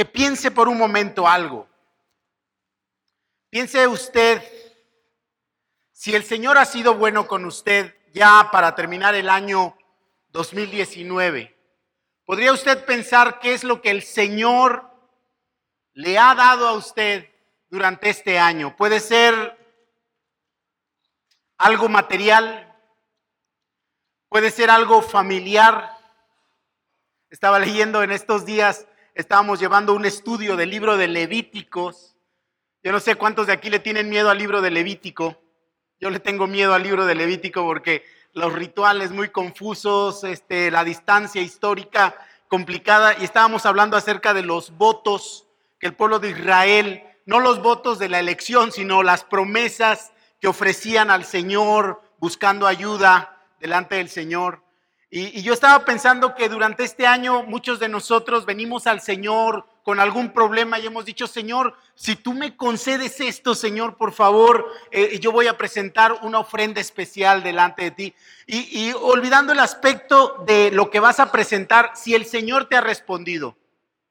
que piense por un momento algo. Piense usted, si el Señor ha sido bueno con usted ya para terminar el año 2019, ¿podría usted pensar qué es lo que el Señor le ha dado a usted durante este año? Puede ser algo material, puede ser algo familiar. Estaba leyendo en estos días, estábamos llevando un estudio del libro de Levíticos yo no sé cuántos de aquí le tienen miedo al libro de Levítico. Yo le tengo miedo al libro de Levítico porque los rituales muy confusos, este, la distancia histórica complicada, y estábamos hablando acerca de los votos que el pueblo de Israel, no los votos de la elección, sino las promesas que ofrecían al Señor buscando ayuda delante del Señor. Y, yo estaba pensando que durante este año muchos de nosotros venimos al Señor con algún problema y hemos dicho, Señor, si tú me concedes esto, Señor, por favor, eh, yo voy a presentar una ofrenda especial delante de ti. Y, y olvidando el aspecto de lo que vas a presentar, si el Señor te ha respondido,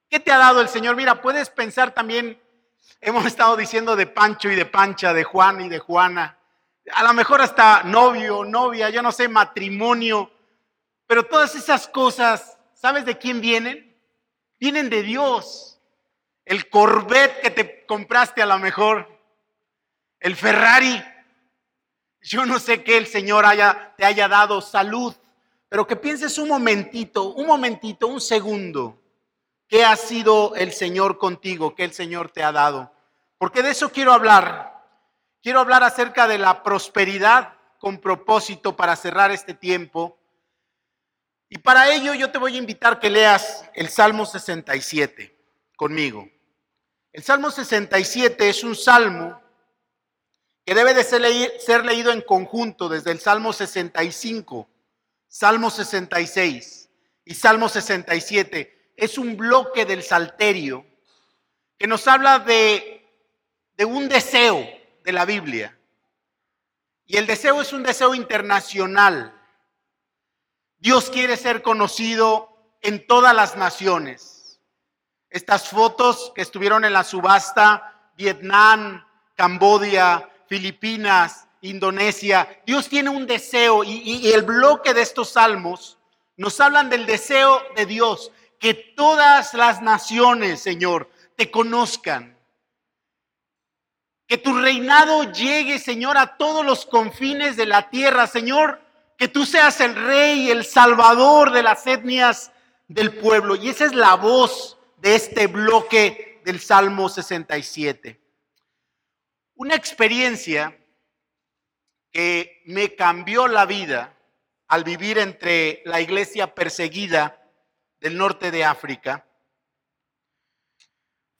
¿qué te ha dado el Señor? Mira, puedes pensar también, hemos estado diciendo de Pancho y de Pancha, de Juan y de Juana, a lo mejor hasta novio, novia, yo no sé, matrimonio, pero todas esas cosas, ¿sabes de quién vienen? Vienen de Dios el Corvette que te compraste a lo mejor, el Ferrari. Yo no sé qué el Señor haya, te haya dado salud, pero que pienses un momentito, un momentito, un segundo, qué ha sido el Señor contigo, qué el Señor te ha dado. Porque de eso quiero hablar. Quiero hablar acerca de la prosperidad con propósito para cerrar este tiempo. Y para ello yo te voy a invitar que leas el Salmo 67 conmigo. El Salmo 67 es un salmo que debe de ser, leído en conjunto desde el Salmo 65, Salmo 66 y Salmo 67. Es un bloque del Salterio que nos habla de, de un deseo de la Biblia. Y el deseo es un deseo internacional. Dios quiere ser conocido en todas las naciones. Estas fotos que estuvieron en la subasta, Vietnam, Cambodia, Filipinas, Indonesia, Dios tiene un deseo y, el bloque de estos salmos nos hablan del deseo de Dios, que todas las naciones, Señor, te conozcan. Que tu reinado llegue, Señor, a todos los confines de la tierra, Señor. Que tú seas el rey, el salvador de las etnias del pueblo. Y esa es la voz de este bloque del Salmo 67. Una experiencia que me cambió la vida al vivir entre la iglesia perseguida del norte de África.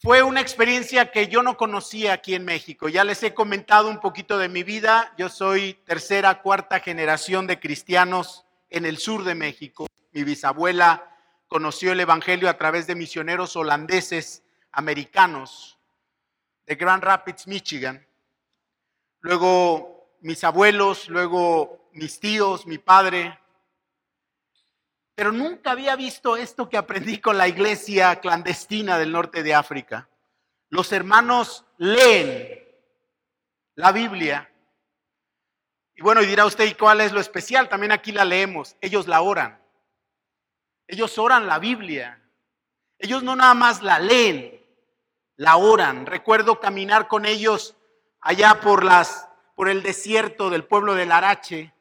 Fue una experiencia que yo no conocía aquí en México. Ya les he comentado un poquito de mi vida. Yo soy tercera, cuarta generación de cristianos en el sur de México. Mi bisabuela conoció el Evangelio a través de misioneros holandeses americanos de Grand Rapids, Michigan. Luego mis abuelos, luego mis tíos, mi padre. Pero nunca había visto esto que aprendí con la iglesia clandestina del norte de África. Los hermanos leen la Biblia. Y bueno, y dirá usted, ¿y cuál es lo especial? También aquí la leemos. Ellos la oran. Ellos oran la Biblia. Ellos no nada más la leen, la oran. Recuerdo caminar con ellos allá por las por el desierto del pueblo de Larache.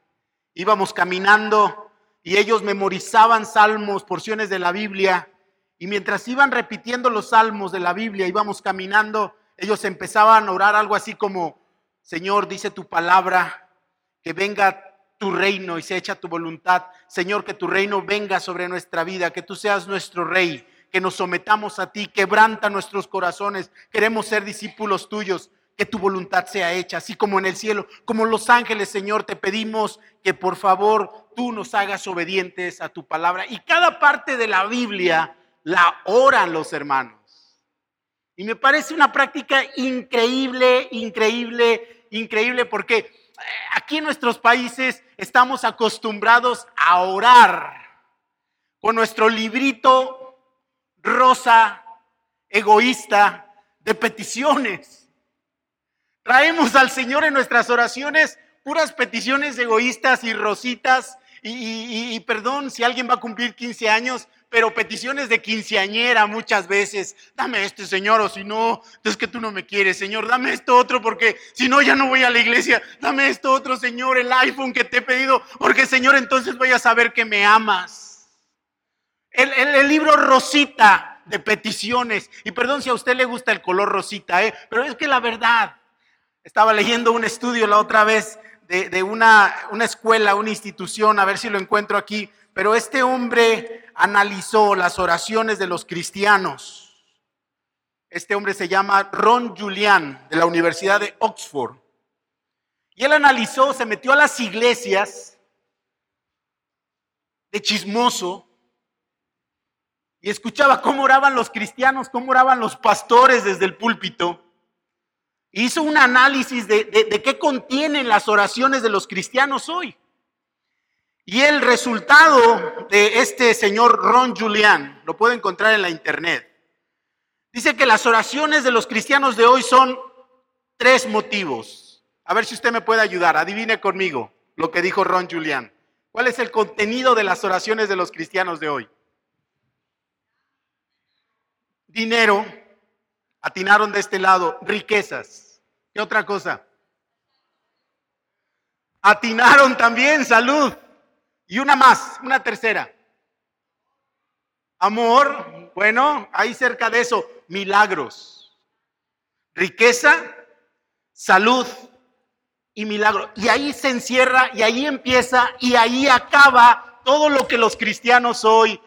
Íbamos caminando y ellos memorizaban salmos, porciones de la Biblia, y mientras iban repitiendo los salmos de la Biblia, íbamos caminando, ellos empezaban a orar algo así como, Señor, dice tu palabra, que venga tu reino y se echa tu voluntad. Señor, que tu reino venga sobre nuestra vida, que tú seas nuestro rey, que nos sometamos a ti, quebranta nuestros corazones. Queremos ser discípulos tuyos, que tu voluntad sea hecha, así como en el cielo, como los ángeles, Señor, te pedimos que por favor tú nos hagas obedientes a tu palabra. Y cada parte de la Biblia la oran los hermanos. Y me parece una práctica increíble, increíble, increíble, porque aquí en nuestros países estamos acostumbrados a orar con nuestro librito rosa egoísta de peticiones. Traemos al Señor en nuestras oraciones puras peticiones egoístas y rositas. Y, perdón si alguien va a cumplir 15 años, pero peticiones de quinceañera muchas veces. Dame este, Señor, o si no, es que tú no me quieres, Señor. Dame esto otro, porque si no, ya no voy a la iglesia. Dame esto otro, Señor, el iPhone que te he pedido, porque, Señor, entonces voy a saber que me amas. El, el libro Rosita de peticiones. Y perdón si a usted le gusta el color rosita, ¿eh? pero es que la verdad, estaba leyendo un estudio la otra vez de, una, una escuela, una institución, a ver si lo encuentro aquí, pero este hombre analizó las oraciones de los cristianos. Este hombre se llama Ron Julian, de la Universidad de Oxford. Y él analizó, se metió a las iglesias de chismoso y escuchaba cómo oraban los cristianos, cómo oraban los pastores desde el púlpito. Hizo un análisis de, de, qué contienen las oraciones de los cristianos hoy. Y el resultado de este señor Ron Julian, lo puede encontrar en la internet, dice que las oraciones de los cristianos de hoy son tres motivos. A ver si usted me puede ayudar, adivine conmigo lo que dijo Ron Julian. ¿Cuál es el contenido de las oraciones de los cristianos de hoy? dinero, atinaron de este lado, riquezas. ¿Qué otra cosa? Atinaron también salud. Y una más, una tercera. Amor, bueno, ahí cerca de eso, milagros. Riqueza, salud y milagro. Y ahí se encierra y ahí empieza y ahí acaba todo lo que los cristianos hoy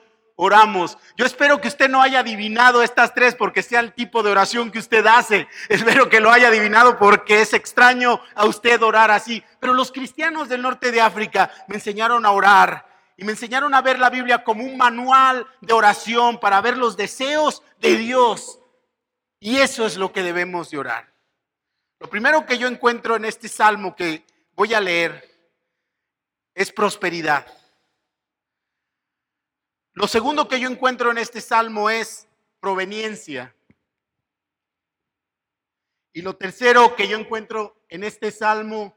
oramos. Yo espero que usted no haya adivinado estas tres porque sea el tipo de oración que usted hace. Espero que lo haya adivinado porque es extraño a usted orar así. Pero los cristianos del norte de África me enseñaron a orar y me enseñaron a ver la Biblia como un manual de oración para ver los deseos de Dios. Y eso es lo que debemos de orar. Lo primero que yo encuentro en este salmo que voy a leer es prosperidad. Lo segundo que yo encuentro en este salmo es proveniencia. Y lo tercero que yo encuentro en este salmo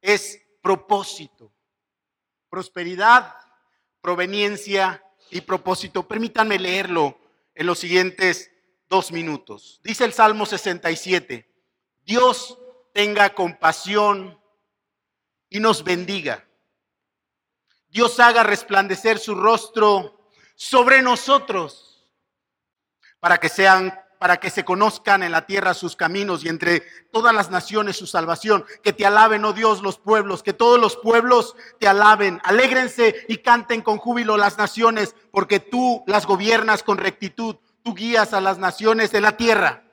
es propósito. Prosperidad, proveniencia y propósito. Permítanme leerlo en los siguientes dos minutos. Dice el Salmo 67, Dios tenga compasión y nos bendiga Dios haga resplandecer su rostro sobre nosotros para que sean para que se conozcan en la tierra sus caminos y entre todas las naciones su salvación. Que te alaben, oh Dios, los pueblos, que todos los pueblos te alaben. Alégrense y canten con júbilo las naciones, porque tú las gobiernas con rectitud, tú guías a las naciones de la tierra.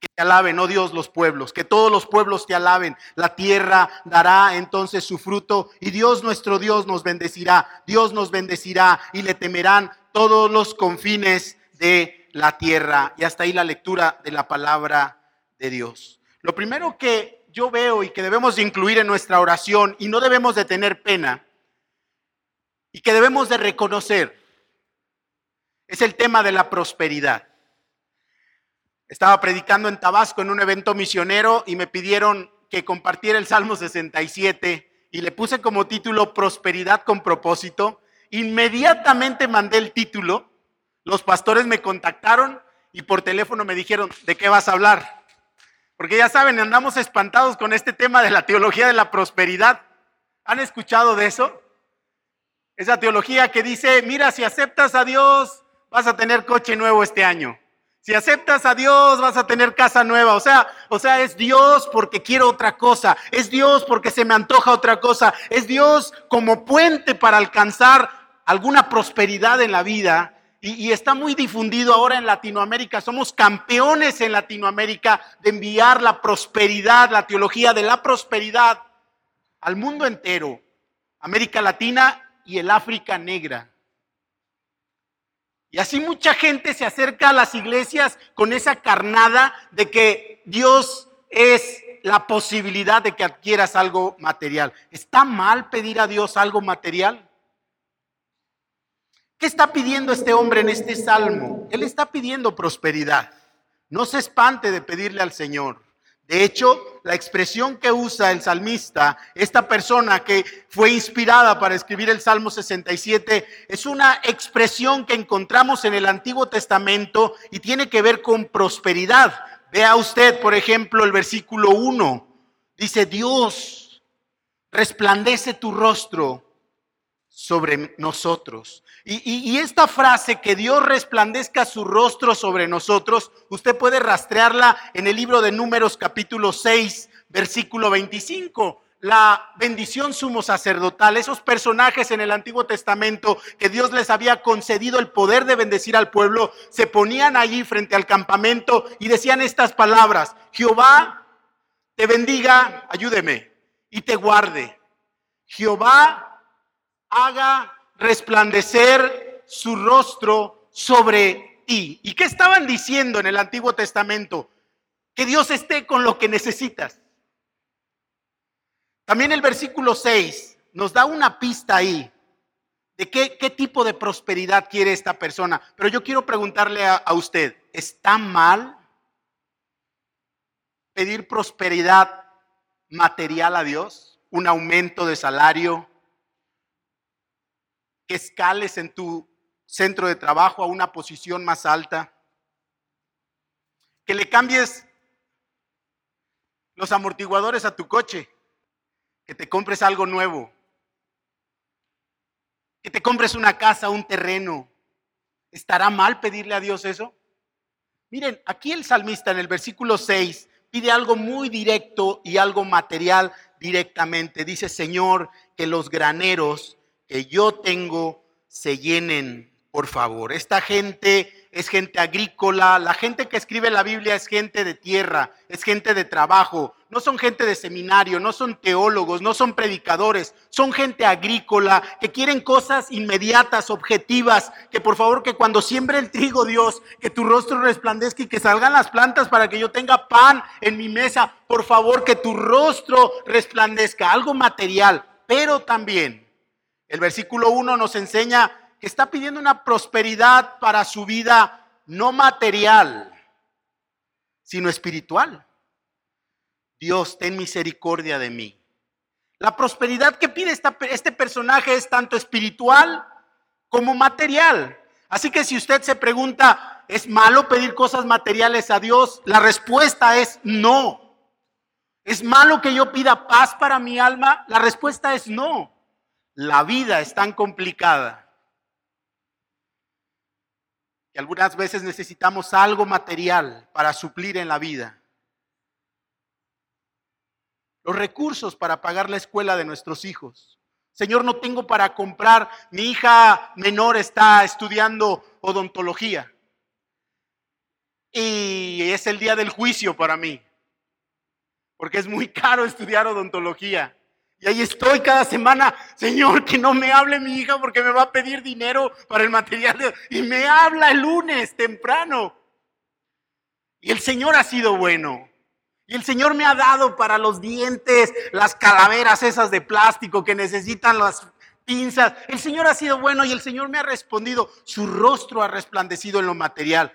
Que te alaben, oh Dios, los pueblos, que todos los pueblos te alaben. La tierra dará entonces su fruto y Dios nuestro Dios nos bendecirá. Dios nos bendecirá y le temerán todos los confines de la tierra. Y hasta ahí la lectura de la palabra de Dios. Lo primero que yo veo y que debemos de incluir en nuestra oración y no debemos de tener pena y que debemos de reconocer es el tema de la prosperidad. Estaba predicando en Tabasco en un evento misionero y me pidieron que compartiera el Salmo 67 y le puse como título Prosperidad con propósito. Inmediatamente mandé el título, los pastores me contactaron y por teléfono me dijeron, ¿de qué vas a hablar? Porque ya saben, andamos espantados con este tema de la teología de la prosperidad. ¿Han escuchado de eso? Esa teología que dice, mira, si aceptas a Dios, vas a tener coche nuevo este año. Si aceptas a Dios, vas a tener casa nueva. O sea, o sea, es Dios porque quiero otra cosa. Es Dios porque se me antoja otra cosa. Es Dios como puente para alcanzar alguna prosperidad en la vida. Y, y, está muy difundido ahora en Latinoamérica. Somos campeones en Latinoamérica de enviar la prosperidad, la teología de la prosperidad al mundo entero. América Latina y el África negra. Y así mucha gente se acerca a las iglesias con esa carnada de que Dios es la posibilidad de que adquieras algo material. ¿Está mal pedir a Dios algo material? ¿Qué está pidiendo este hombre en este salmo? Él está pidiendo prosperidad. No se espante de pedirle al Señor. De hecho, la expresión que usa el salmista, esta persona que fue inspirada para escribir el Salmo 67, es una expresión que encontramos en el Antiguo Testamento y tiene que ver con prosperidad. Vea usted, por ejemplo, el versículo 1. Dice, Dios, resplandece tu rostro sobre nosotros. Y, esta frase, que Dios resplandezca su rostro sobre nosotros, usted puede rastrearla en el libro de Números capítulo 6, versículo 25. La bendición sumo sacerdotal, esos personajes en el Antiguo Testamento que Dios les había concedido el poder de bendecir al pueblo, se ponían allí frente al campamento y decían estas palabras, Jehová te bendiga, ayúdeme, y te guarde. Jehová haga resplandecer su rostro sobre ti. ¿Y qué estaban diciendo en el Antiguo Testamento? Que Dios esté con lo que necesitas. También el versículo 6 nos da una pista ahí de qué, tipo de prosperidad quiere esta persona. Pero yo quiero preguntarle a, a usted, ¿está mal pedir prosperidad material a Dios? ¿Un aumento de salario? Que escales en tu centro de trabajo a una posición más alta, que le cambies los amortiguadores a tu coche, que te compres algo nuevo, que te compres una casa, un terreno. ¿Estará mal pedirle a Dios eso? Miren, aquí el salmista en el versículo 6 pide algo muy directo y algo material directamente. Dice, Señor, que los graneros que yo tengo se llenen, por favor. Esta gente es gente agrícola, la gente que escribe la Biblia es gente de tierra, es gente de trabajo, no son gente de seminario, no son teólogos, no son predicadores, son gente agrícola que quieren cosas inmediatas, objetivas, que por favor que cuando siembre el trigo Dios, que tu rostro resplandezca y que salgan las plantas para que yo tenga pan en mi mesa, por favor que tu rostro resplandezca, algo material, pero también el versículo 1 nos enseña que está pidiendo una prosperidad para su vida no material, sino espiritual. Dios, ten misericordia de mí. La prosperidad que pide este personaje es tanto espiritual como material. Así que si usted se pregunta, ¿es malo pedir cosas materiales a Dios? La respuesta es no. ¿Es malo que yo pida paz para mi alma? La respuesta es no la vida es tan complicada que algunas veces necesitamos algo material para suplir en la vida. Los recursos para pagar la escuela de nuestros hijos. Señor, no tengo para comprar. Mi hija menor está estudiando odontología. Y es el día del juicio para mí. Porque es muy caro estudiar odontología. Y ahí estoy cada semana, Señor, que no me hable mi hija porque me va a pedir dinero para el material. Y me habla el lunes temprano. Y el Señor ha sido bueno. Y el Señor me ha dado para los dientes las calaveras esas de plástico que necesitan las pinzas. El Señor ha sido bueno y el Señor me ha respondido. Su rostro ha resplandecido en lo material.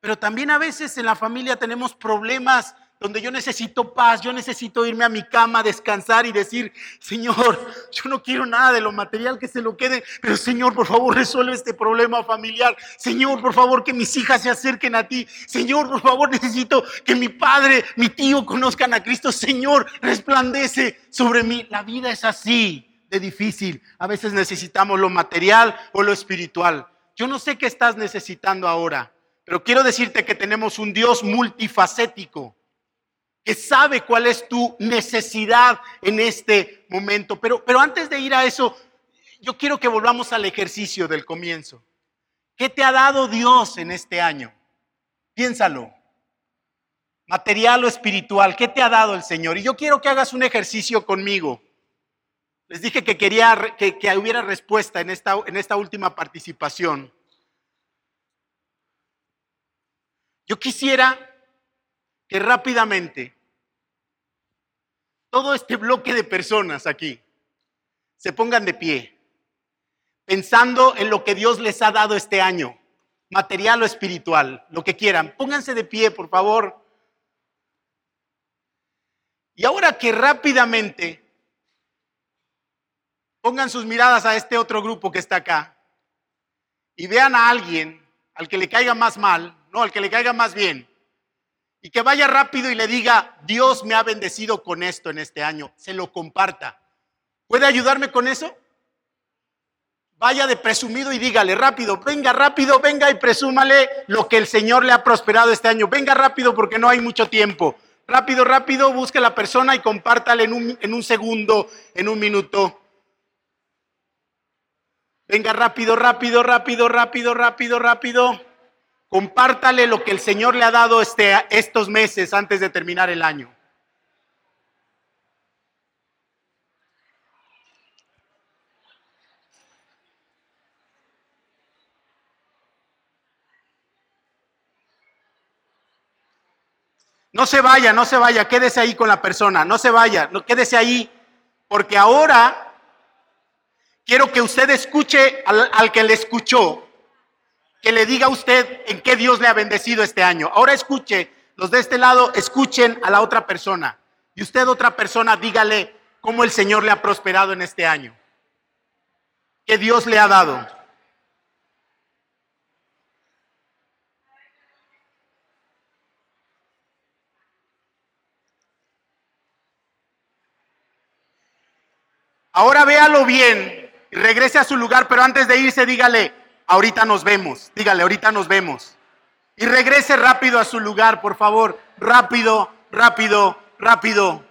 Pero también a veces en la familia tenemos problemas donde yo necesito paz, yo necesito irme a mi cama, descansar y decir, Señor, yo no quiero nada de lo material que se lo quede, pero Señor, por favor, resuelve este problema familiar. Señor, por favor, que mis hijas se acerquen a ti. Señor, por favor, necesito que mi padre, mi tío conozcan a Cristo. Señor, resplandece sobre mí. La vida es así de difícil. A veces necesitamos lo material o lo espiritual. Yo no sé qué estás necesitando ahora, pero quiero decirte que tenemos un Dios multifacético que sabe cuál es tu necesidad en este momento. Pero, pero antes de ir a eso, yo quiero que volvamos al ejercicio del comienzo. ¿Qué te ha dado Dios en este año? Piénsalo. Material o espiritual, ¿qué te ha dado el Señor? Y yo quiero que hagas un ejercicio conmigo. Les dije que quería que, que hubiera respuesta en esta, en esta última participación. Yo quisiera que rápidamente todo este bloque de personas aquí se pongan de pie. pensando en lo que Dios les ha dado este año, material o espiritual, lo que quieran. Pónganse de pie, por favor. Y ahora que rápidamente pongan sus miradas a este otro grupo que está acá y vean a alguien al que le caiga más mal, no, al que le caiga más bien, y que vaya rápido y le diga, Dios me ha bendecido con esto en este año, se lo comparta. ¿Puede ayudarme con eso? Vaya de presumido y dígale rápido, venga rápido, venga y presúmale lo que el Señor le ha prosperado este año. Venga rápido porque no hay mucho tiempo. Rápido, rápido, busque a la persona y compártale en un, en un segundo, en un minuto. Venga rápido, rápido, rápido, rápido, rápido, rápido. Compártale lo que el Señor le ha dado este, estos meses antes de terminar el año. No se vaya, no se vaya, quédese ahí con la persona, no se vaya, no quédese ahí, porque ahora quiero que usted escuche al, al, que le escuchó, que le diga a usted en qué Dios le ha bendecido este año. Ahora escuche, los de este lado escuchen a la otra persona y usted otra persona dígale cómo el Señor le ha prosperado en este año, qué Dios le ha dado. Ahora véalo bien regrese a su lugar, pero antes de irse dígale, ahorita nos vemos, dígale, ahorita nos vemos. Y regrese rápido a su lugar, por favor, rápido, rápido, rápido.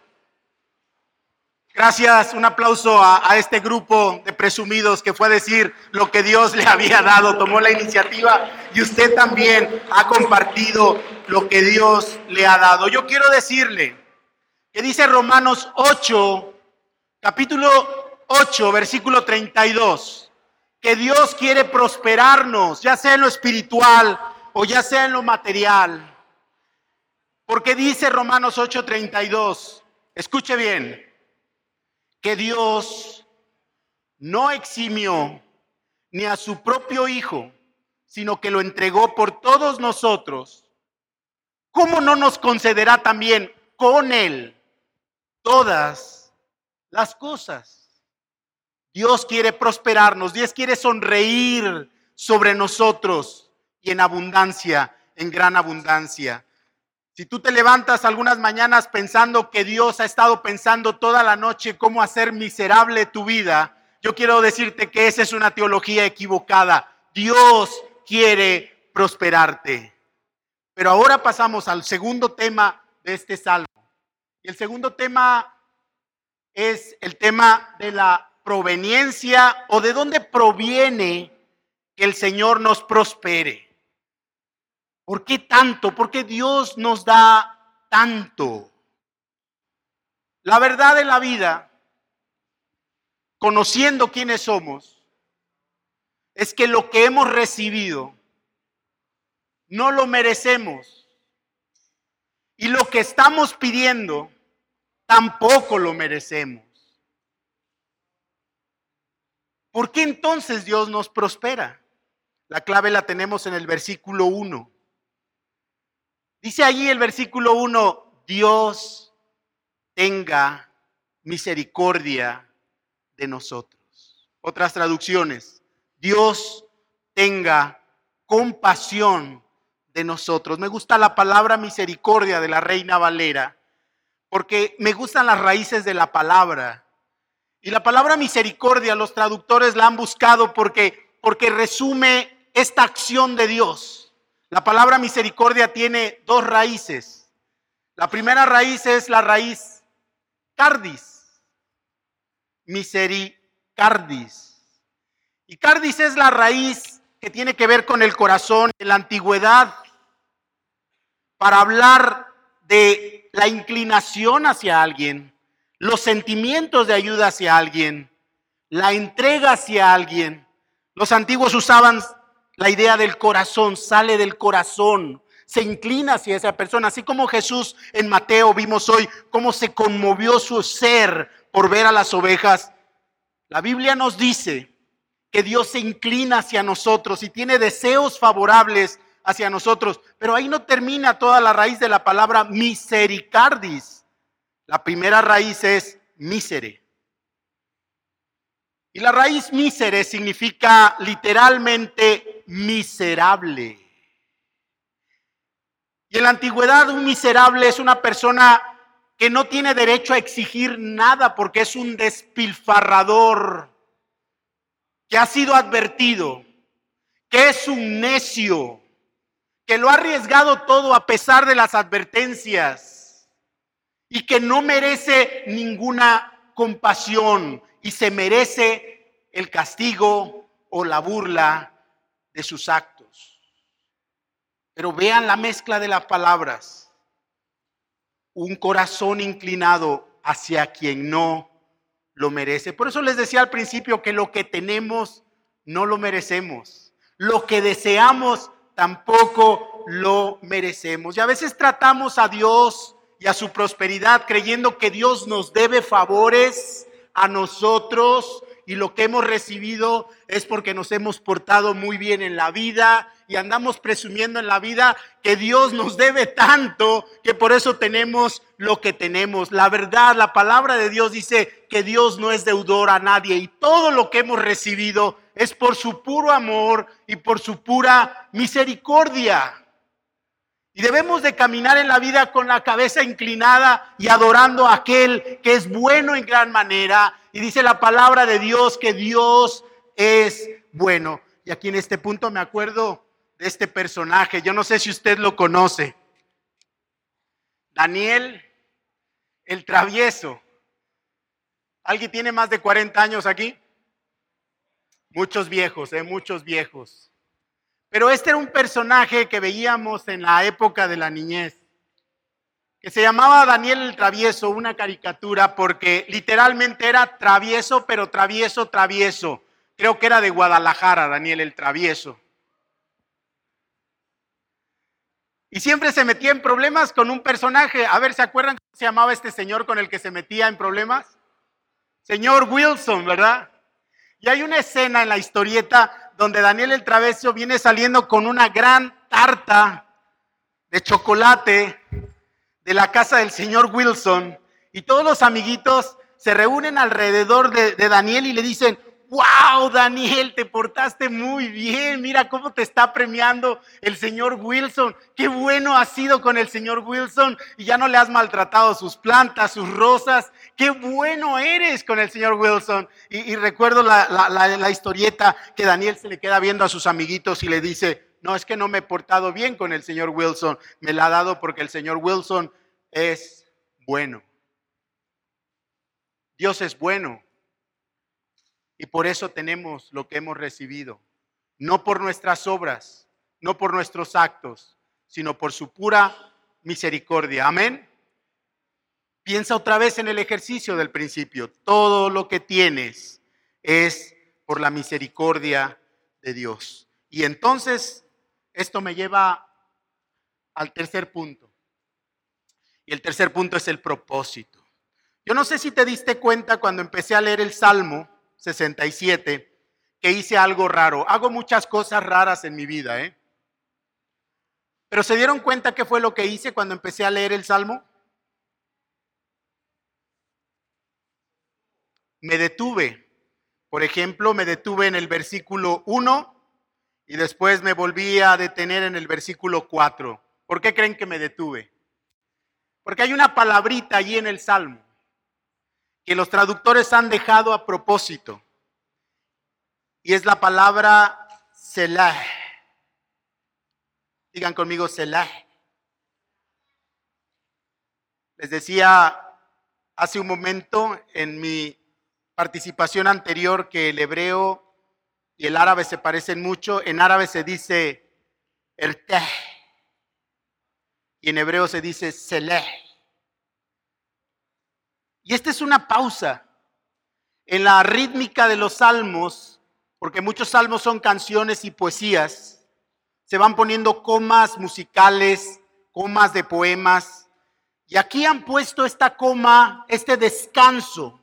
Gracias, un aplauso a, este grupo de presumidos que fue a decir lo que Dios le había dado, tomó la iniciativa y usted también ha compartido lo que Dios le ha dado. Yo quiero decirle que dice Romanos 8, capítulo 8, versículo 32, que Dios quiere prosperarnos, ya sea en lo espiritual o ya sea en lo material. Porque dice Romanos 8, 32, escuche bien, que Dios no eximió ni a su propio Hijo, sino que lo entregó por todos nosotros. ¿Cómo no nos concederá también con Él todas las cosas? Dios quiere prosperarnos, Dios quiere sonreír sobre nosotros y en abundancia, en gran abundancia. Si tú te levantas algunas mañanas pensando que Dios ha estado pensando toda la noche cómo hacer miserable tu vida, yo quiero decirte que esa es una teología equivocada. Dios quiere prosperarte. Pero ahora pasamos al segundo tema de este salmo. Y el segundo tema es el tema de la proveniencia o de dónde proviene que el Señor nos prospere. ¿Por qué tanto? ¿Por qué Dios nos da tanto? La verdad de la vida, conociendo quiénes somos, es que lo que hemos recibido no lo merecemos. Y lo que estamos pidiendo tampoco lo merecemos. ¿Por qué entonces Dios nos prospera? La clave la tenemos en el versículo 1. Dice allí el versículo 1, Dios tenga misericordia de nosotros. Otras traducciones, Dios tenga compasión de nosotros. Me gusta la palabra misericordia de la Reina Valera, porque me gustan las raíces de la palabra. Y la palabra misericordia los traductores la han buscado porque, porque resume esta acción de Dios. La palabra misericordia tiene dos raíces. La primera raíz es la raíz cardis, misericardis. Y cardis es la raíz que tiene que ver con el corazón en la antigüedad para hablar de la inclinación hacia alguien, los sentimientos de ayuda hacia alguien, la entrega hacia alguien. Los antiguos usaban la idea del corazón sale del corazón, se inclina hacia esa persona, así como Jesús en Mateo vimos hoy cómo se conmovió su ser por ver a las ovejas. La Biblia nos dice que Dios se inclina hacia nosotros y tiene deseos favorables hacia nosotros. Pero ahí no termina toda la raíz de la palabra misericardis. La primera raíz es misere. Y la raíz misere significa literalmente miserable. Y en la antigüedad un miserable es una persona que no tiene derecho a exigir nada porque es un despilfarrador, que ha sido advertido, que es un necio, que lo ha arriesgado todo a pesar de las advertencias y que no merece ninguna compasión y se merece el castigo o la burla de sus actos. Pero vean la mezcla de las palabras un corazón inclinado hacia quien no lo merece. Por eso les decía al principio que lo que tenemos no lo merecemos. Lo que deseamos tampoco lo merecemos. Y a veces tratamos a Dios y a su prosperidad creyendo que Dios nos debe favores a nosotros y lo que hemos recibido es porque nos hemos portado muy bien en la vida y andamos presumiendo en la vida que Dios nos debe tanto que por eso tenemos lo que tenemos. La verdad, la palabra de Dios dice que Dios no es deudor a nadie y todo lo que hemos recibido es por su puro amor y por su pura misericordia. Y debemos de caminar en la vida con la cabeza inclinada y adorando a aquel que es bueno en gran manera. Y dice la palabra de Dios que Dios es bueno. Y aquí en este punto me acuerdo de este personaje. Yo no sé si usted lo conoce. Daniel el travieso. ¿Alguien tiene más de 40 años aquí? Muchos viejos, ¿eh? muchos viejos. Pero este era un personaje que veíamos en la época de la niñez, que se llamaba Daniel el Travieso, una caricatura, porque literalmente era travieso, pero travieso, travieso. Creo que era de Guadalajara, Daniel el Travieso. Y siempre se metía en problemas con un personaje. A ver, ¿se acuerdan cómo se llamaba este señor con el que se metía en problemas? Señor Wilson, ¿verdad? Y hay una escena en la historieta donde Daniel el Traveso viene saliendo con una gran tarta de chocolate de la casa del señor Wilson. Y todos los amiguitos se reúnen alrededor de, de Daniel y le dicen, wow, Daniel, te portaste muy bien, mira cómo te está premiando el señor Wilson, qué bueno has sido con el señor Wilson. Y ya no le has maltratado sus plantas, sus rosas, qué bueno eres con el señor Wilson. Y, recuerdo la, historieta que Daniel se le queda viendo a sus amiguitos y le dice, no, es que no me he portado bien con el señor Wilson, me la ha dado porque el señor Wilson es bueno. Dios es bueno. Y por eso tenemos lo que hemos recibido. No por nuestras obras, no por nuestros actos, sino por su pura misericordia. Amén. Piensa otra vez en el ejercicio del principio. Todo lo que tienes es por la misericordia de Dios. Y entonces esto me lleva al tercer punto. Y el tercer punto es el propósito. Yo no sé si te diste cuenta cuando empecé a leer el Salmo 67 que hice algo raro. Hago muchas cosas raras en mi vida, ¿eh? Pero ¿se dieron cuenta qué fue lo que hice cuando empecé a leer el Salmo? Me detuve. Por ejemplo, me detuve en el versículo 1 y después me volví a detener en el versículo 4. ¿Por qué creen que me detuve? Porque hay una palabrita allí en el Salmo que los traductores han dejado a propósito. Y es la palabra Selah. Digan conmigo Selah. Les decía hace un momento en mi participación anterior que el hebreo y el árabe se parecen mucho. En árabe se dice erteh y en hebreo se dice Selah. Y esta es una pausa en la rítmica de los salmos, porque muchos salmos son canciones y poesías. Se van poniendo comas musicales, comas de poemas. Y aquí han puesto esta coma, este descanso.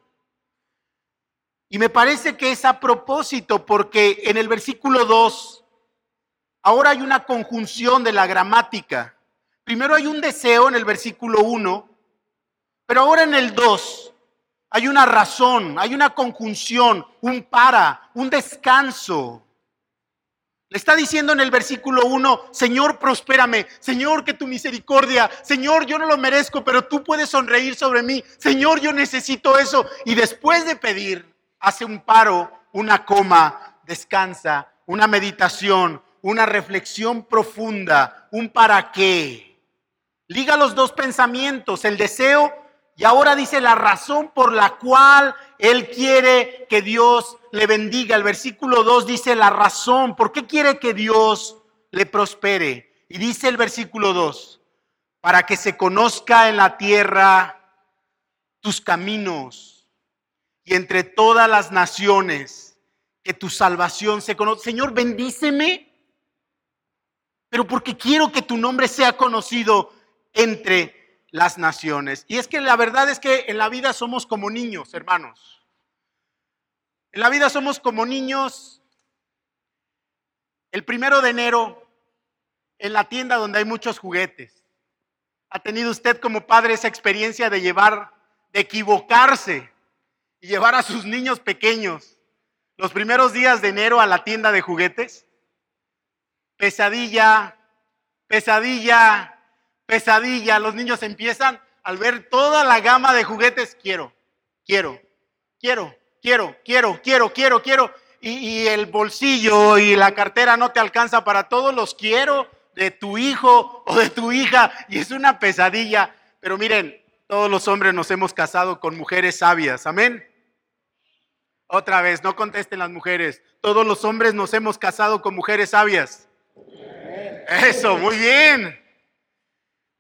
Y me parece que es a propósito porque en el versículo 2, ahora hay una conjunción de la gramática. Primero hay un deseo en el versículo 1, pero ahora en el 2 hay una razón, hay una conjunción, un para, un descanso. Le está diciendo en el versículo 1, Señor, prospérame, Señor, que tu misericordia, Señor, yo no lo merezco, pero tú puedes sonreír sobre mí, Señor, yo necesito eso. Y después de pedir, hace un paro, una coma, descansa, una meditación, una reflexión profunda, un para qué. Liga los dos pensamientos, el deseo y ahora dice la razón por la cual él quiere que Dios le bendiga. El versículo 2 dice la razón. ¿Por qué quiere que Dios le prospere? Y dice el versículo 2, para que se conozca en la tierra tus caminos y entre todas las naciones que tu salvación se conozca. Señor, bendíceme, pero porque quiero que tu nombre sea conocido entre las naciones. Y es que la verdad es que en la vida somos como niños, hermanos. En la vida somos como niños. El primero de enero, en la tienda donde hay muchos juguetes. ¿Ha tenido usted como padre esa experiencia de llevar, de equivocarse y llevar a sus niños pequeños los primeros días de enero a la tienda de juguetes? Pesadilla, pesadilla, pesadilla. Los niños empiezan al ver toda la gama de juguetes. Quiero, quiero, quiero, quiero, quiero, quiero, quiero, quiero. Y, el bolsillo y la cartera no te alcanza para todos los quiero de tu hijo o de tu hija. Y es una pesadilla. Pero miren, todos los hombres nos hemos casado con mujeres sabias. Amén. Otra vez, no contesten las mujeres. Todos los hombres nos hemos casado con mujeres sabias. Eso, muy bien.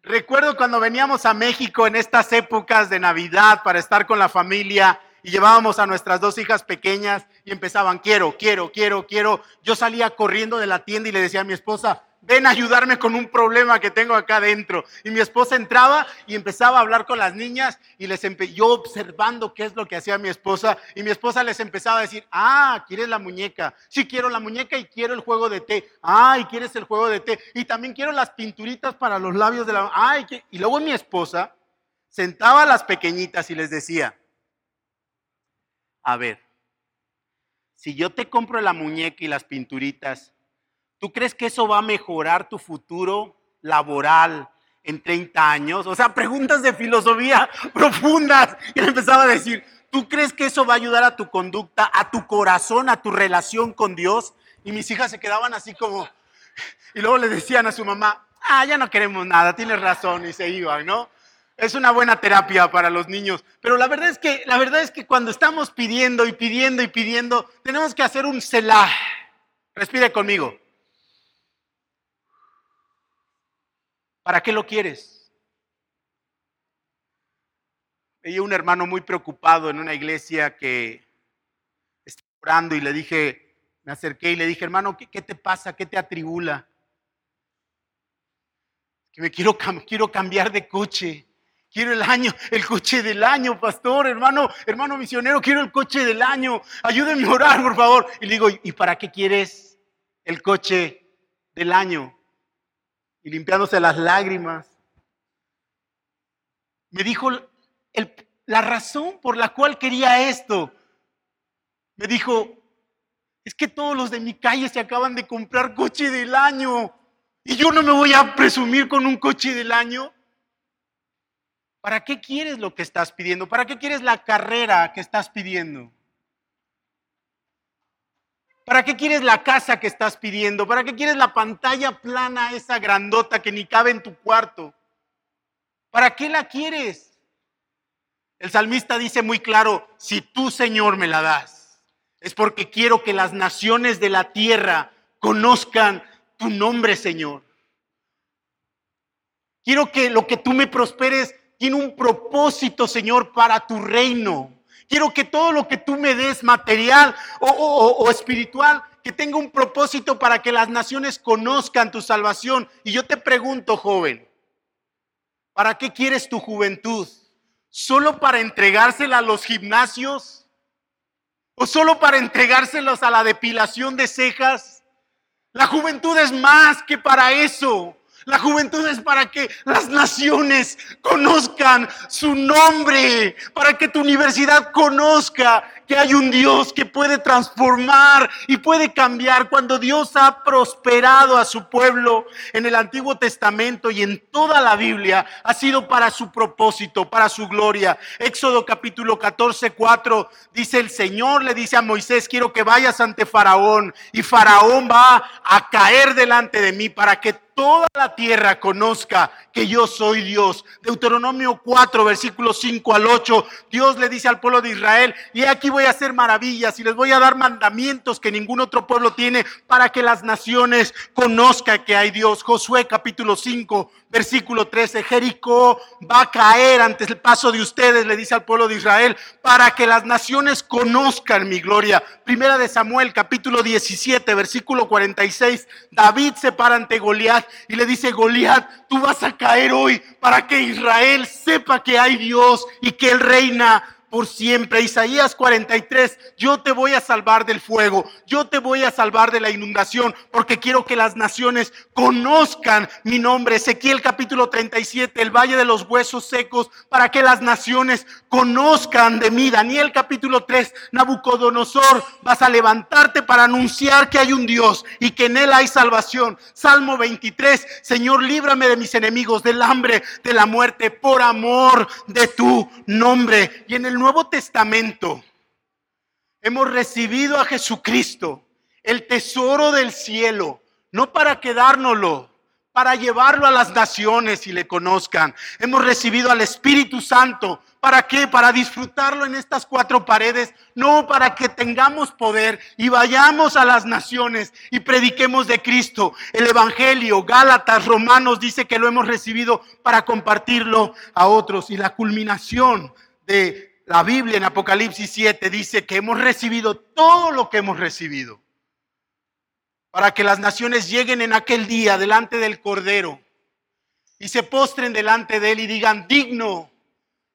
Recuerdo cuando veníamos a México en estas épocas de Navidad para estar con la familia y llevábamos a nuestras dos hijas pequeñas y empezaban, quiero, quiero, quiero, quiero. Yo salía corriendo de la tienda y le decía a mi esposa, ven a ayudarme con un problema que tengo acá adentro. Y mi esposa entraba y empezaba a hablar con las niñas y les yo observando qué es lo que hacía mi esposa y mi esposa les empezaba a decir, ah, ¿quieres la muñeca? Sí, quiero la muñeca y quiero el juego de té. Ay, ¿quieres el juego de té? Y también quiero las pinturitas para los labios de la... Ay, y luego mi esposa sentaba a las pequeñitas y les decía, a ver, si yo te compro la muñeca y las pinturitas, ¿Tú crees que eso va a mejorar tu futuro laboral en 30 años? O sea, preguntas de filosofía profundas. Y él empezaba a decir, ¿tú crees que eso va a ayudar a tu conducta, a tu corazón, a tu relación con Dios? Y mis hijas se quedaban así como... Y luego le decían a su mamá, ah, ya no queremos nada, tienes razón, y se iban, ¿no? Es una buena terapia para los niños. Pero la verdad es que, la verdad es que cuando estamos pidiendo y pidiendo y pidiendo, tenemos que hacer un selah. Respire conmigo. ¿Para qué lo quieres? Veía un hermano muy preocupado en una iglesia que estaba orando y le dije, me acerqué y le dije, hermano, ¿qué, te pasa? ¿Qué te atribula? Que me quiero, quiero cambiar de coche. Quiero el año, el coche del año, pastor, hermano, hermano misionero, quiero el coche del año. Ayúdenme a orar, por favor. Y le digo, ¿y para qué quieres el coche del año? Y limpiándose las lágrimas, me dijo la razón por la cual quería esto. Me dijo, es que todos los de mi calle se acaban de comprar coche del año y yo no me voy a presumir con un coche del año. ¿Para qué quieres lo que estás pidiendo? ¿Para qué quieres la carrera que estás pidiendo? ¿Para qué quieres la casa que estás pidiendo? ¿Para qué quieres la pantalla plana, esa grandota que ni cabe en tu cuarto? ¿Para qué la quieres? El salmista dice muy claro, si tú Señor me la das, es porque quiero que las naciones de la tierra conozcan tu nombre, Señor. Quiero que lo que tú me prosperes tiene un propósito, Señor, para tu reino. Quiero que todo lo que tú me des, material o, espiritual, que tenga un propósito para que las naciones conozcan tu salvación. Y yo te pregunto, joven, ¿para qué quieres tu juventud? ¿Solo para entregársela a los gimnasios? o solo para entregárselos a la depilación de cejas. La juventud es más que para eso. La juventud es para que las naciones conozcan su nombre, para que tu universidad conozca que hay un Dios que puede transformar y puede cambiar. Cuando Dios ha prosperado a su pueblo en el Antiguo Testamento y en toda la Biblia, ha sido para su propósito, para su gloria. Éxodo capítulo 14, 4 dice el Señor, le dice a Moisés, quiero que vayas ante Faraón y Faraón va a caer delante de mí para que toda la tierra conozca que yo soy Dios. Deuteronomio 4, versículos 5 al 8, Dios le dice al pueblo de Israel, y aquí voy a hacer maravillas y les voy a dar mandamientos que ningún otro pueblo tiene para que las naciones conozcan que hay Dios. Josué capítulo 5, versículo 13, Jericó va a caer ante el paso de ustedes, le dice al pueblo de Israel, para que las naciones conozcan mi gloria. Primera de Samuel capítulo 17, versículo 46, David se para ante Goliat y le dice, Goliat, tú vas a caer hoy para que Israel sepa que hay Dios y que Él reina por siempre. Isaías 43, yo te voy a salvar del fuego, yo te voy a salvar de la inundación, porque quiero que las naciones conozcan mi nombre. Ezequiel capítulo 37, el valle de los huesos secos, para que las naciones conozcan de mí. Daniel capítulo 3, Nabucodonosor, vas a levantarte para anunciar que hay un Dios y que en él hay salvación. Salmo 23, Señor, líbrame de mis enemigos, del hambre, de la muerte, por amor de tu nombre. Y en el Nuevo Testamento hemos recibido a Jesucristo, el tesoro del cielo, no para quedárnoslo, para llevarlo a las naciones y le conozcan. Hemos recibido al Espíritu Santo. ¿Para qué? Para disfrutarlo en estas cuatro paredes, no para que tengamos poder y vayamos a las naciones y prediquemos de Cristo. El Evangelio, Gálatas, Romanos dice que lo hemos recibido para compartirlo a otros. Y la culminación de la Biblia en Apocalipsis 7 dice que hemos recibido todo lo que hemos recibido para que las naciones lleguen en aquel día delante del Cordero y se postren delante de Él y digan, digno,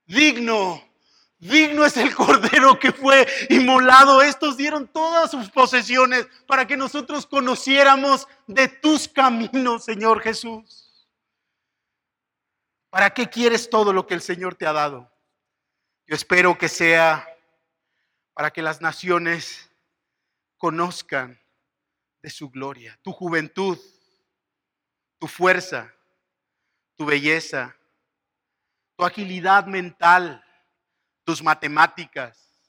digno, digno es el Cordero que fue inmolado. Estos dieron todas sus posesiones para que nosotros conociéramos de tus caminos, Señor Jesús. ¿Para qué quieres todo lo que el Señor te ha dado? Yo espero que sea para que las naciones conozcan de su gloria, tu juventud, tu fuerza, tu belleza, tu agilidad mental, tus matemáticas,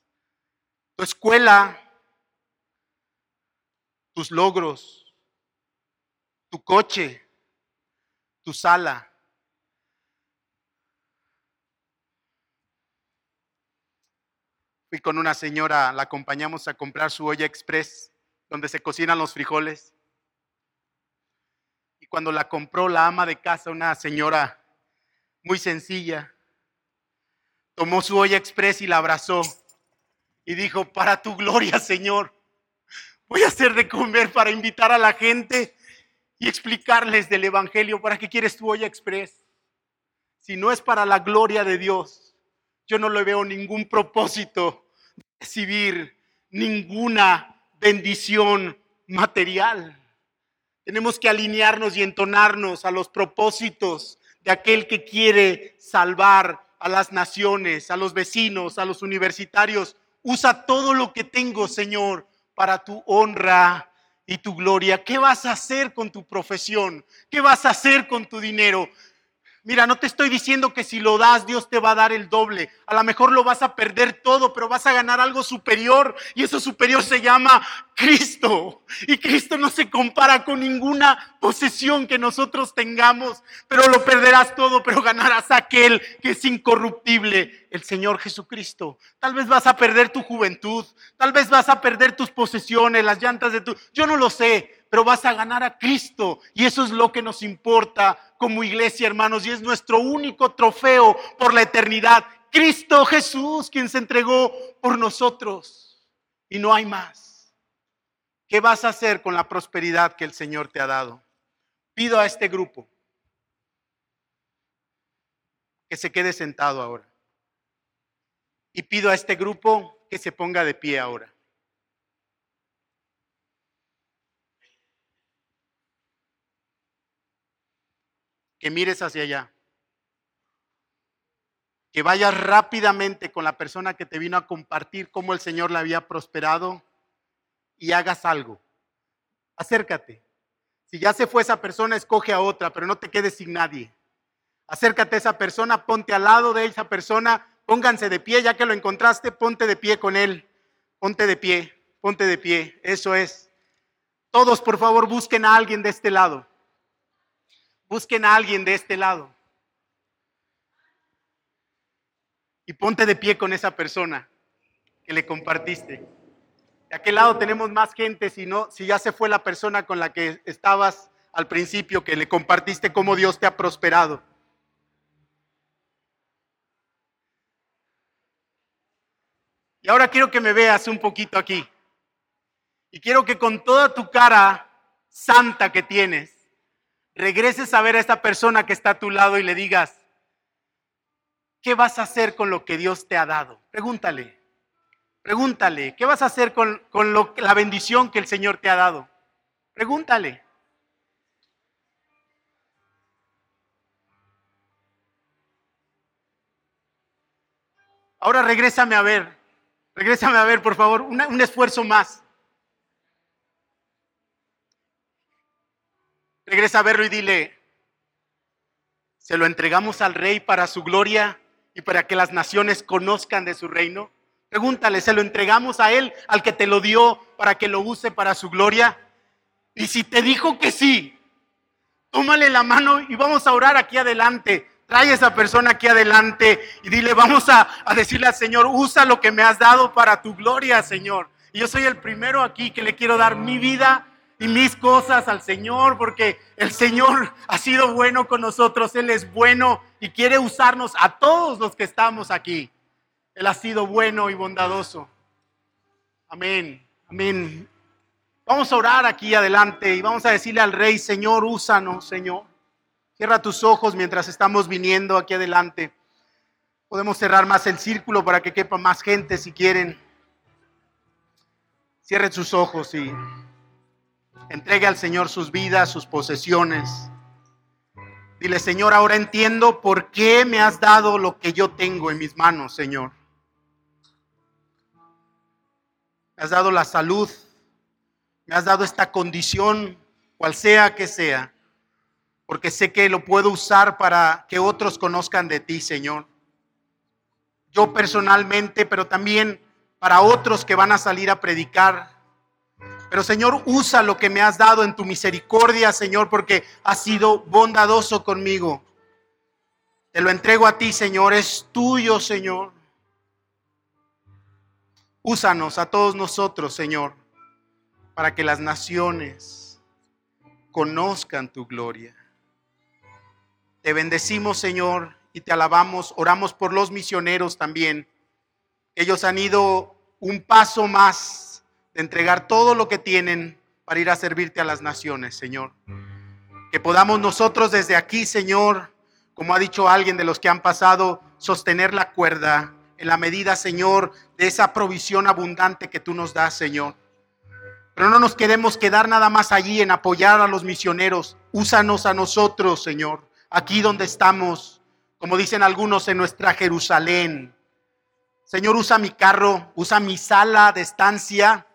tu escuela, tus logros, tu coche, tu sala Fui con una señora, la acompañamos a comprar su olla express, donde se cocinan los frijoles. Y cuando la compró la ama de casa, una señora muy sencilla, tomó su olla express y la abrazó y dijo, para tu gloria, Señor, voy a hacer de comer para invitar a la gente y explicarles del Evangelio. ¿Para qué quieres tu olla express? Si no es para la gloria de Dios yo no le veo ningún propósito recibir ninguna bendición material. Tenemos que alinearnos y entonarnos a los propósitos de aquel que quiere salvar a las naciones, a los vecinos, a los universitarios. Usa todo lo que tengo, Señor, para tu honra y tu gloria. ¿Qué vas a hacer con tu profesión? ¿Qué vas a hacer con tu dinero? Mira, no te estoy diciendo que si lo das, Dios te va a dar el doble. A lo mejor lo vas a perder todo, pero vas a ganar algo superior. Y eso superior se llama Cristo. Y Cristo no se compara con ninguna posesión que nosotros tengamos. Pero lo perderás todo, pero ganarás aquel que es incorruptible, el Señor Jesucristo. Tal vez vas a perder tu juventud. Tal vez vas a perder tus posesiones, las llantas de tu... Yo no lo sé pero vas a ganar a Cristo. Y eso es lo que nos importa como iglesia, hermanos, y es nuestro único trofeo por la eternidad. Cristo Jesús, quien se entregó por nosotros. Y no hay más. ¿Qué vas a hacer con la prosperidad que el Señor te ha dado? Pido a este grupo que se quede sentado ahora. Y pido a este grupo que se ponga de pie ahora. Que mires hacia allá. Que vayas rápidamente con la persona que te vino a compartir cómo el Señor le había prosperado y hagas algo. Acércate. Si ya se fue esa persona, escoge a otra, pero no te quedes sin nadie. Acércate a esa persona, ponte al lado de esa persona, pónganse de pie, ya que lo encontraste, ponte de pie con él. Ponte de pie, ponte de pie. Eso es. Todos, por favor, busquen a alguien de este lado. Busquen a alguien de este lado. Y ponte de pie con esa persona que le compartiste. De aquel lado tenemos más gente, si no, si ya se fue la persona con la que estabas al principio, que le compartiste cómo Dios te ha prosperado. Y ahora quiero que me veas un poquito aquí. Y quiero que con toda tu cara santa que tienes, regreses a ver a esta persona que está a tu lado y le digas, ¿qué vas a hacer con lo que Dios te ha dado? Pregúntale. Pregúntale, ¿qué vas a hacer con, la bendición que el Señor te ha dado? Pregúntale. Ahora regrésame a ver, regrésame a ver, por favor, un esfuerzo más. Regresa a verlo y dile, ¿se lo entregamos al rey para su gloria y para que las naciones conozcan de su reino? Pregúntale, ¿se lo entregamos a Él, al que te lo dio, para que lo use para su gloria? Y si te dijo que sí, tómale la mano y vamos a orar aquí adelante. Trae a esa persona aquí adelante y dile, vamos a, decirle al Señor, usa lo que me has dado para tu gloria, Señor. Y yo soy el primero aquí que le quiero dar mi vida y mis cosas al Señor, porque el Señor ha sido bueno con nosotros, Él es bueno y quiere usarnos a todos los que estamos aquí. Él ha sido bueno y bondadoso. Amén, amén. Vamos a orar aquí adelante y vamos a decirle al Rey, Señor, úsanos, Señor. Cierra tus ojos mientras estamos viniendo aquí adelante. Podemos cerrar más el círculo para que quepa más gente si quieren. Cierren sus ojos y entregue al Señor sus vidas, sus posesiones. Dile, Señor, ahora entiendo por qué me has dado lo que yo tengo en mis manos, Señor. me has dado la salud, me has dado esta condición, cual sea que sea, porque sé que lo puedo usar para que otros conozcan de ti, Señor. Yo personalmente, pero también para otros que van a salir a predicar. Pero Señor, usa lo que me has dado en tu misericordia, Señor, porque has sido bondadoso conmigo. Te lo entrego a ti, Señor, es tuyo, Señor. Úsanos a todos nosotros, Señor, para que las naciones conozcan tu gloria. Te bendecimos, Señor, y te alabamos. Oramos por los misioneros también. Ellos han ido un paso más de entregar todo lo que tienen para ir a servirte a las naciones, Señor. Que podamos nosotros desde aquí, Señor, como ha dicho alguien de los que han pasado, sostener la cuerda en la medida, Señor, de esa provisión abundante que tú nos das, Señor. Pero no nos queremos quedar nada más allí en apoyar a los misioneros. Úsanos a nosotros, Señor, aquí donde estamos, como dicen algunos, en nuestra Jerusalén. Señor, usa mi carro, usa mi sala de estancia,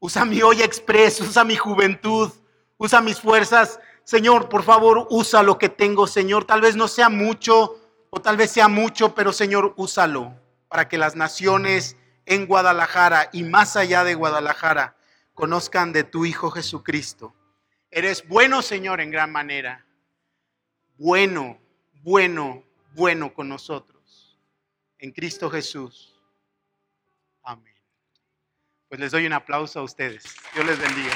usa mi olla express, usa mi juventud, usa mis fuerzas. Señor, por favor, usa lo que tengo, Señor. Tal vez no sea mucho, o tal vez sea mucho, pero Señor, úsalo para que las naciones en Guadalajara y más allá de Guadalajara conozcan de tu Hijo Jesucristo. Eres bueno, Señor, en gran manera. Bueno, bueno, bueno con nosotros. En Cristo Jesús. Amén. Pues les doy un aplauso a ustedes. Dios les bendiga.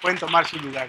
Pueden tomar su lugar.